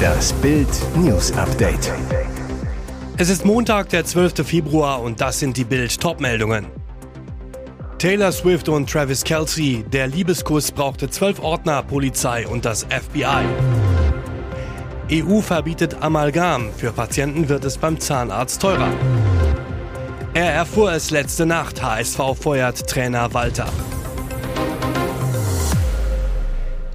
Das Bild News Update. Es ist Montag, der 12. Februar und das sind die Bild Topmeldungen. Taylor Swift und Travis Kelsey, der Liebeskuss brauchte zwölf Ordner, Polizei und das FBI. EU verbietet Amalgam, für Patienten wird es beim Zahnarzt teurer. Er erfuhr es letzte Nacht, HSV feuert Trainer Walter.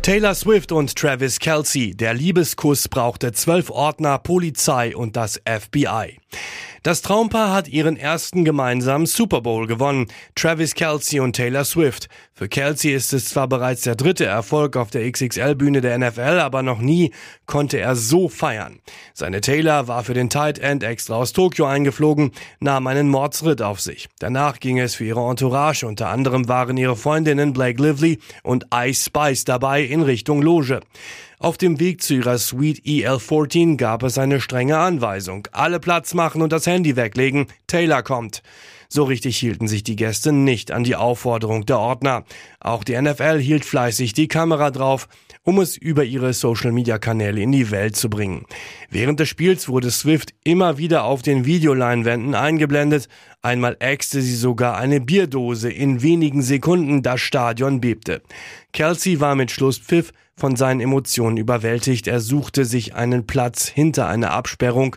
Taylor Swift und Travis Kelsey, der Liebeskuss brauchte zwölf Ordner, Polizei und das FBI. Das Traumpaar hat ihren ersten gemeinsamen Super Bowl gewonnen. Travis Kelsey und Taylor Swift. Für Kelsey ist es zwar bereits der dritte Erfolg auf der XXL-Bühne der NFL, aber noch nie konnte er so feiern. Seine Taylor war für den Tight End extra aus Tokio eingeflogen, nahm einen Mordsritt auf sich. Danach ging es für ihre Entourage. Unter anderem waren ihre Freundinnen Blake Lively und Ice Spice dabei in Richtung Loge. Auf dem Weg zu ihrer Suite EL14 gab es eine strenge Anweisung. Alle Platz machen und das Handy weglegen. Taylor kommt. So richtig hielten sich die Gäste nicht an die Aufforderung der Ordner. Auch die NFL hielt fleißig die Kamera drauf, um es über ihre Social-Media-Kanäle in die Welt zu bringen. Während des Spiels wurde Swift immer wieder auf den Videoleinwänden eingeblendet. Einmal äxte sie sogar eine Bierdose in wenigen Sekunden, das Stadion bebte. Kelsey war mit Schlusspfiff von seinen Emotionen überwältigt. Er suchte sich einen Platz hinter einer Absperrung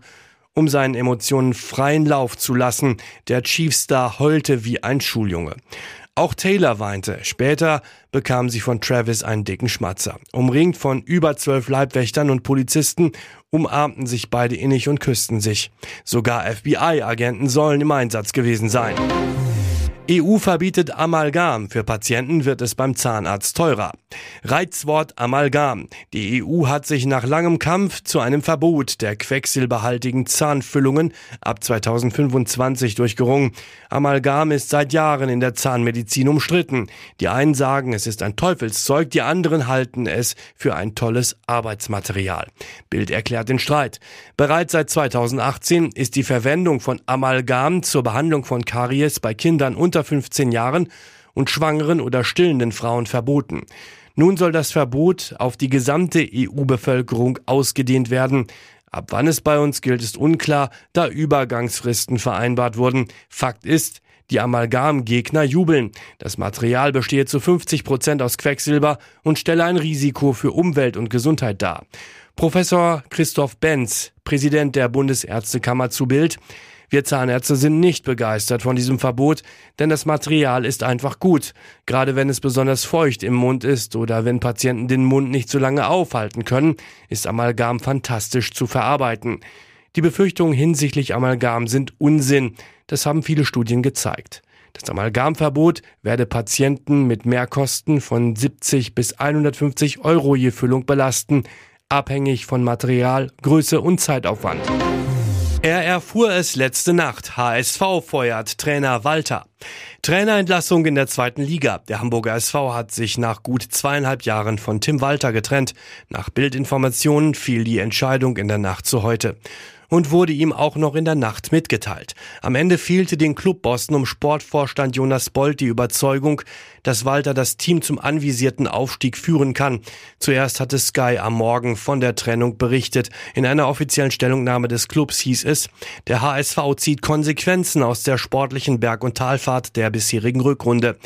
um seinen Emotionen freien Lauf zu lassen. Der Chiefstar heulte wie ein Schuljunge. Auch Taylor weinte. Später bekam sie von Travis einen dicken Schmatzer. Umringt von über zwölf Leibwächtern und Polizisten umarmten sich beide innig und küssten sich. Sogar FBI-Agenten sollen im Einsatz gewesen sein. EU verbietet Amalgam. Für Patienten wird es beim Zahnarzt teurer. Reizwort Amalgam. Die EU hat sich nach langem Kampf zu einem Verbot der quecksilberhaltigen Zahnfüllungen ab 2025 durchgerungen. Amalgam ist seit Jahren in der Zahnmedizin umstritten. Die einen sagen, es ist ein Teufelszeug, die anderen halten es für ein tolles Arbeitsmaterial. Bild erklärt den Streit. Bereits seit 2018 ist die Verwendung von Amalgam zur Behandlung von Karies bei Kindern unter unter 15 Jahren und schwangeren oder stillenden Frauen verboten. Nun soll das Verbot auf die gesamte EU-Bevölkerung ausgedehnt werden. Ab wann es bei uns gilt, ist unklar, da Übergangsfristen vereinbart wurden. Fakt ist, die Amalgamgegner jubeln. Das Material bestehe zu 50 Prozent aus Quecksilber und stelle ein Risiko für Umwelt und Gesundheit dar. Professor Christoph Benz, Präsident der Bundesärztekammer zu Bild, wir Zahnärzte sind nicht begeistert von diesem Verbot, denn das Material ist einfach gut, gerade wenn es besonders feucht im Mund ist oder wenn Patienten den Mund nicht so lange aufhalten können, ist Amalgam fantastisch zu verarbeiten. Die Befürchtungen hinsichtlich Amalgam sind Unsinn, das haben viele Studien gezeigt. Das Amalgamverbot werde Patienten mit Mehrkosten von 70 bis 150 Euro je Füllung belasten, abhängig von Material, Größe und Zeitaufwand. Er erfuhr es letzte Nacht. HSV feuert Trainer Walter. Trainerentlassung in der zweiten Liga. Der Hamburger SV hat sich nach gut zweieinhalb Jahren von Tim Walter getrennt. Nach Bildinformationen fiel die Entscheidung in der Nacht zu heute und wurde ihm auch noch in der Nacht mitgeteilt. Am Ende fehlte den Clubbossen um Sportvorstand Jonas Bolt die Überzeugung, dass Walter das Team zum anvisierten Aufstieg führen kann. Zuerst hatte Sky am Morgen von der Trennung berichtet. In einer offiziellen Stellungnahme des Clubs hieß es, der HSV zieht Konsequenzen aus der sportlichen Berg- und Talfahrt der bisherigen Rückrunde.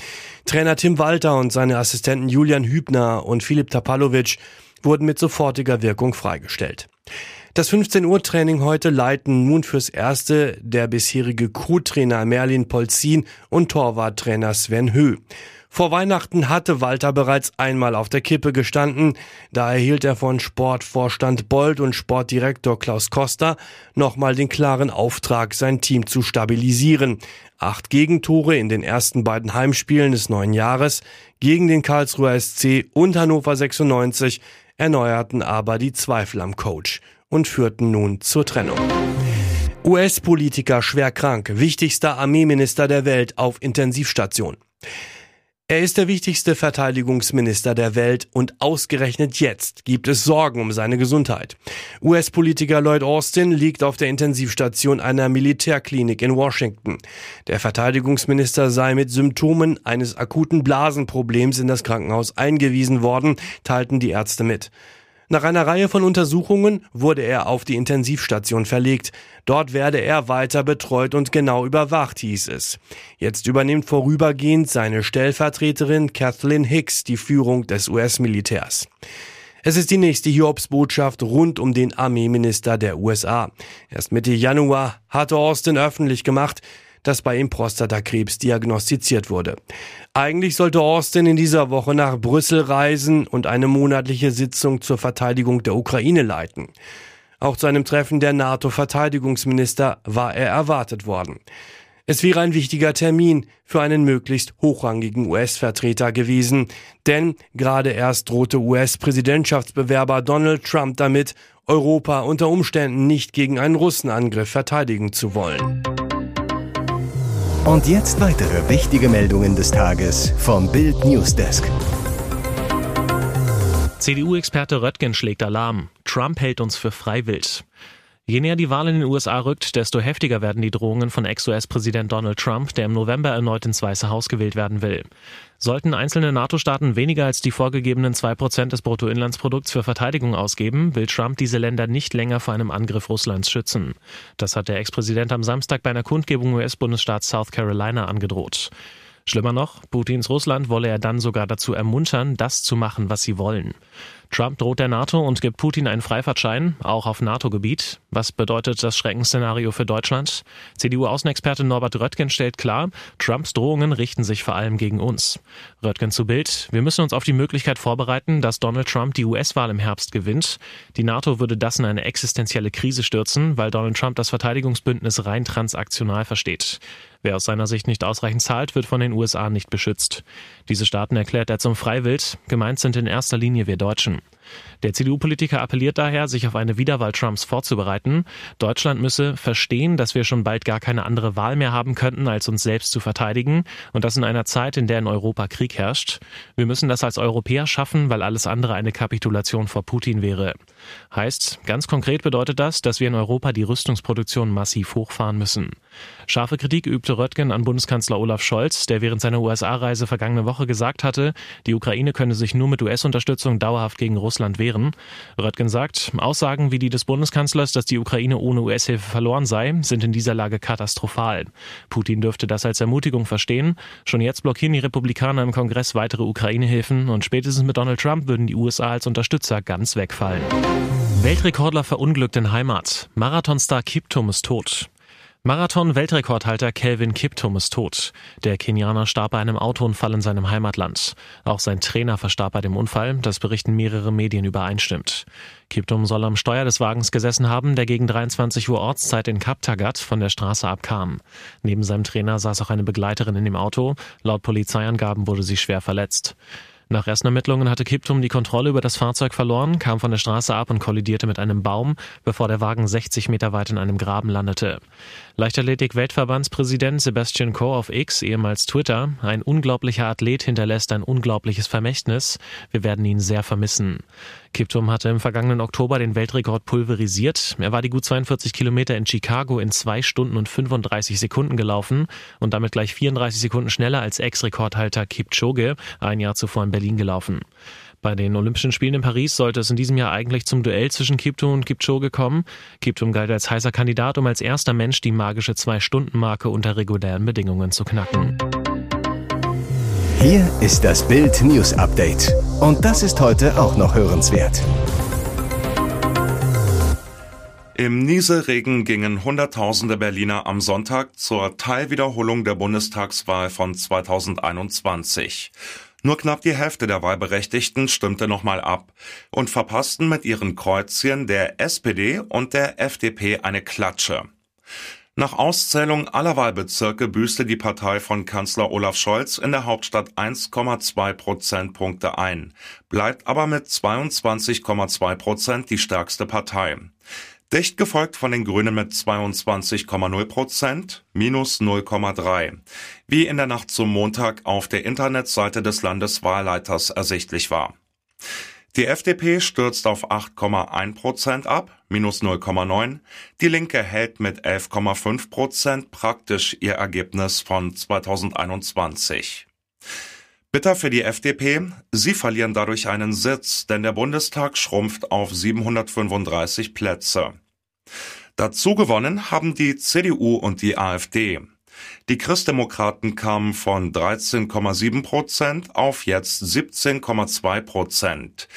Trainer Tim Walter und seine Assistenten Julian Hübner und Filip Tapalovic wurden mit sofortiger Wirkung freigestellt. Das 15 Uhr Training heute leiten nun fürs Erste der bisherige Crew-Trainer Merlin Polzin und Torwarttrainer Sven Höh. Vor Weihnachten hatte Walter bereits einmal auf der Kippe gestanden. Da erhielt er von Sportvorstand Bold und Sportdirektor Klaus Costa nochmal den klaren Auftrag, sein Team zu stabilisieren. Acht Gegentore in den ersten beiden Heimspielen des neuen Jahres gegen den Karlsruher SC und Hannover 96 erneuerten aber die Zweifel am Coach und führten nun zur Trennung. US-Politiker schwer krank, wichtigster Armeeminister der Welt auf Intensivstation. Er ist der wichtigste Verteidigungsminister der Welt und ausgerechnet jetzt gibt es Sorgen um seine Gesundheit. US-Politiker Lloyd Austin liegt auf der Intensivstation einer Militärklinik in Washington. Der Verteidigungsminister sei mit Symptomen eines akuten Blasenproblems in das Krankenhaus eingewiesen worden, teilten die Ärzte mit. Nach einer Reihe von Untersuchungen wurde er auf die Intensivstation verlegt. Dort werde er weiter betreut und genau überwacht, hieß es. Jetzt übernimmt vorübergehend seine Stellvertreterin Kathleen Hicks die Führung des US-Militärs. Es ist die nächste Hiobsbotschaft rund um den Armeeminister der USA. Erst Mitte Januar hatte Austin öffentlich gemacht, dass bei ihm Prostatakrebs diagnostiziert wurde. Eigentlich sollte Austin in dieser Woche nach Brüssel reisen und eine monatliche Sitzung zur Verteidigung der Ukraine leiten. Auch zu einem Treffen der NATO-Verteidigungsminister war er erwartet worden. Es wäre ein wichtiger Termin für einen möglichst hochrangigen US-Vertreter gewesen, denn gerade erst drohte US-Präsidentschaftsbewerber Donald Trump damit, Europa unter Umständen nicht gegen einen Russenangriff verteidigen zu wollen. Und jetzt weitere wichtige Meldungen des Tages vom Bild Newsdesk. CDU-Experte Röttgen schlägt Alarm. Trump hält uns für freiwillig. Je näher die Wahl in den USA rückt, desto heftiger werden die Drohungen von Ex-US-Präsident Donald Trump, der im November erneut ins Weiße Haus gewählt werden will. Sollten einzelne NATO-Staaten weniger als die vorgegebenen zwei Prozent des Bruttoinlandsprodukts für Verteidigung ausgeben, will Trump diese Länder nicht länger vor einem Angriff Russlands schützen. Das hat der Ex-Präsident am Samstag bei einer Kundgebung US-Bundesstaats South Carolina angedroht. Schlimmer noch, Putins Russland wolle er dann sogar dazu ermuntern, das zu machen, was sie wollen. Trump droht der NATO und gibt Putin einen Freifahrtschein, auch auf NATO-Gebiet. Was bedeutet das Schreckensszenario für Deutschland? CDU-Außenexperte Norbert Röttgen stellt klar, Trumps Drohungen richten sich vor allem gegen uns. Röttgen zu Bild. Wir müssen uns auf die Möglichkeit vorbereiten, dass Donald Trump die US-Wahl im Herbst gewinnt. Die NATO würde das in eine existenzielle Krise stürzen, weil Donald Trump das Verteidigungsbündnis rein transaktional versteht. Wer aus seiner Sicht nicht ausreichend zahlt, wird von den USA nicht beschützt. Diese Staaten erklärt er zum Freiwild. Gemeint sind in erster Linie wir Deutschen. Der CDU-Politiker appelliert daher, sich auf eine Wiederwahl Trumps vorzubereiten. Deutschland müsse verstehen, dass wir schon bald gar keine andere Wahl mehr haben könnten, als uns selbst zu verteidigen und das in einer Zeit, in der in Europa Krieg herrscht. Wir müssen das als Europäer schaffen, weil alles andere eine Kapitulation vor Putin wäre. Heißt, ganz konkret bedeutet das, dass wir in Europa die Rüstungsproduktion massiv hochfahren müssen. Scharfe Kritik übte Röttgen an Bundeskanzler Olaf Scholz, der während seiner USA-Reise vergangene Woche gesagt hatte, die Ukraine könne sich nur mit US-Unterstützung dauerhaft gegen Russland wehren. Röttgen sagt, Aussagen wie die des Bundeskanzlers, dass die Ukraine ohne US-Hilfe verloren sei, sind in dieser Lage katastrophal. Putin dürfte das als Ermutigung verstehen. Schon jetzt blockieren die Republikaner im Kongress weitere Ukraine-Hilfen und spätestens mit Donald Trump würden die USA als Unterstützer ganz wegfallen. Weltrekordler verunglückt in Heimat. Marathonstar Kiptum ist tot. Marathon-Weltrekordhalter Kelvin Kiptum ist tot. Der Kenianer starb bei einem Autounfall in seinem Heimatland. Auch sein Trainer verstarb bei dem Unfall, das berichten mehrere Medien übereinstimmt. Kiptum soll am Steuer des Wagens gesessen haben, der gegen 23 Uhr Ortszeit in Kaptagat von der Straße abkam. Neben seinem Trainer saß auch eine Begleiterin in dem Auto. Laut Polizeiangaben wurde sie schwer verletzt. Nach ersten Ermittlungen hatte Kiptum die Kontrolle über das Fahrzeug verloren, kam von der Straße ab und kollidierte mit einem Baum, bevor der Wagen 60 Meter weit in einem Graben landete. Leichtathletik-Weltverbandspräsident Sebastian Coe auf X, ehemals Twitter, ein unglaublicher Athlet hinterlässt ein unglaubliches Vermächtnis. Wir werden ihn sehr vermissen. Kiptum hatte im vergangenen Oktober den Weltrekord pulverisiert. Er war die gut 42 Kilometer in Chicago in zwei Stunden und 35 Sekunden gelaufen und damit gleich 34 Sekunden schneller als Ex-Rekordhalter Kipchoge ein Jahr zuvor in Berlin gelaufen. Bei den Olympischen Spielen in Paris sollte es in diesem Jahr eigentlich zum Duell zwischen Kiptum und Kipchoge kommen. Kiptum galt als heißer Kandidat, um als erster Mensch die magische Zwei-Stunden-Marke unter regulären Bedingungen zu knacken. Hier ist das Bild News Update. Und das ist heute auch noch hörenswert. Im Nieselregen gingen Hunderttausende Berliner am Sonntag zur Teilwiederholung der Bundestagswahl von 2021. Nur knapp die Hälfte der Wahlberechtigten stimmte nochmal ab und verpassten mit ihren Kreuzchen der SPD und der FDP eine Klatsche. Nach Auszählung aller Wahlbezirke büßte die Partei von Kanzler Olaf Scholz in der Hauptstadt 1,2 Prozentpunkte ein, bleibt aber mit 22,2 Prozent die stärkste Partei. Dicht gefolgt von den Grünen mit 22,0 Prozent, minus 0,3, wie in der Nacht zum Montag auf der Internetseite des Landeswahlleiters ersichtlich war. Die FDP stürzt auf 8,1 Prozent ab, minus 0,9. Die Linke hält mit 11,5 Prozent praktisch ihr Ergebnis von 2021. Bitter für die FDP, sie verlieren dadurch einen Sitz, denn der Bundestag schrumpft auf 735 Plätze. Dazu gewonnen haben die CDU und die AfD. Die Christdemokraten kamen von 13,7 Prozent auf jetzt 17,2 Prozent.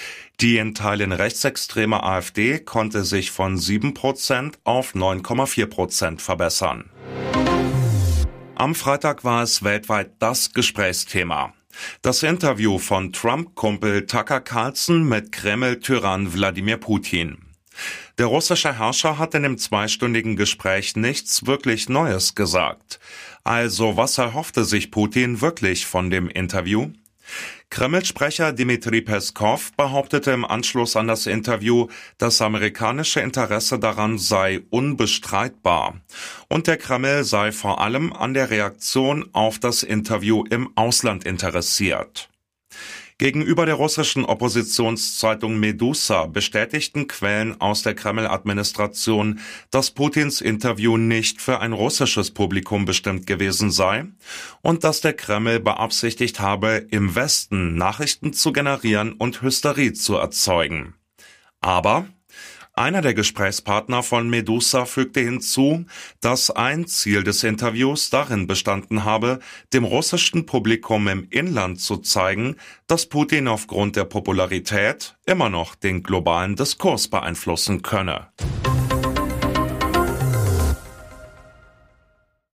Die in Teilen rechtsextreme AfD konnte sich von 7 Prozent auf 9,4 Prozent verbessern. Am Freitag war es weltweit das Gesprächsthema. Das Interview von Trump-Kumpel Tucker Carlson mit Kreml-Tyrann Wladimir Putin. Der russische Herrscher hat in dem zweistündigen Gespräch nichts wirklich Neues gesagt. Also was erhoffte sich Putin wirklich von dem Interview? Kreml-Sprecher Dmitri Peskov behauptete im Anschluss an das Interview, das amerikanische Interesse daran sei unbestreitbar und der Kreml sei vor allem an der Reaktion auf das Interview im Ausland interessiert. Gegenüber der russischen Oppositionszeitung Medusa bestätigten Quellen aus der Kreml-Administration, dass Putins Interview nicht für ein russisches Publikum bestimmt gewesen sei und dass der Kreml beabsichtigt habe, im Westen Nachrichten zu generieren und Hysterie zu erzeugen. Aber einer der Gesprächspartner von Medusa fügte hinzu, dass ein Ziel des Interviews darin bestanden habe, dem russischen Publikum im Inland zu zeigen, dass Putin aufgrund der Popularität immer noch den globalen Diskurs beeinflussen könne.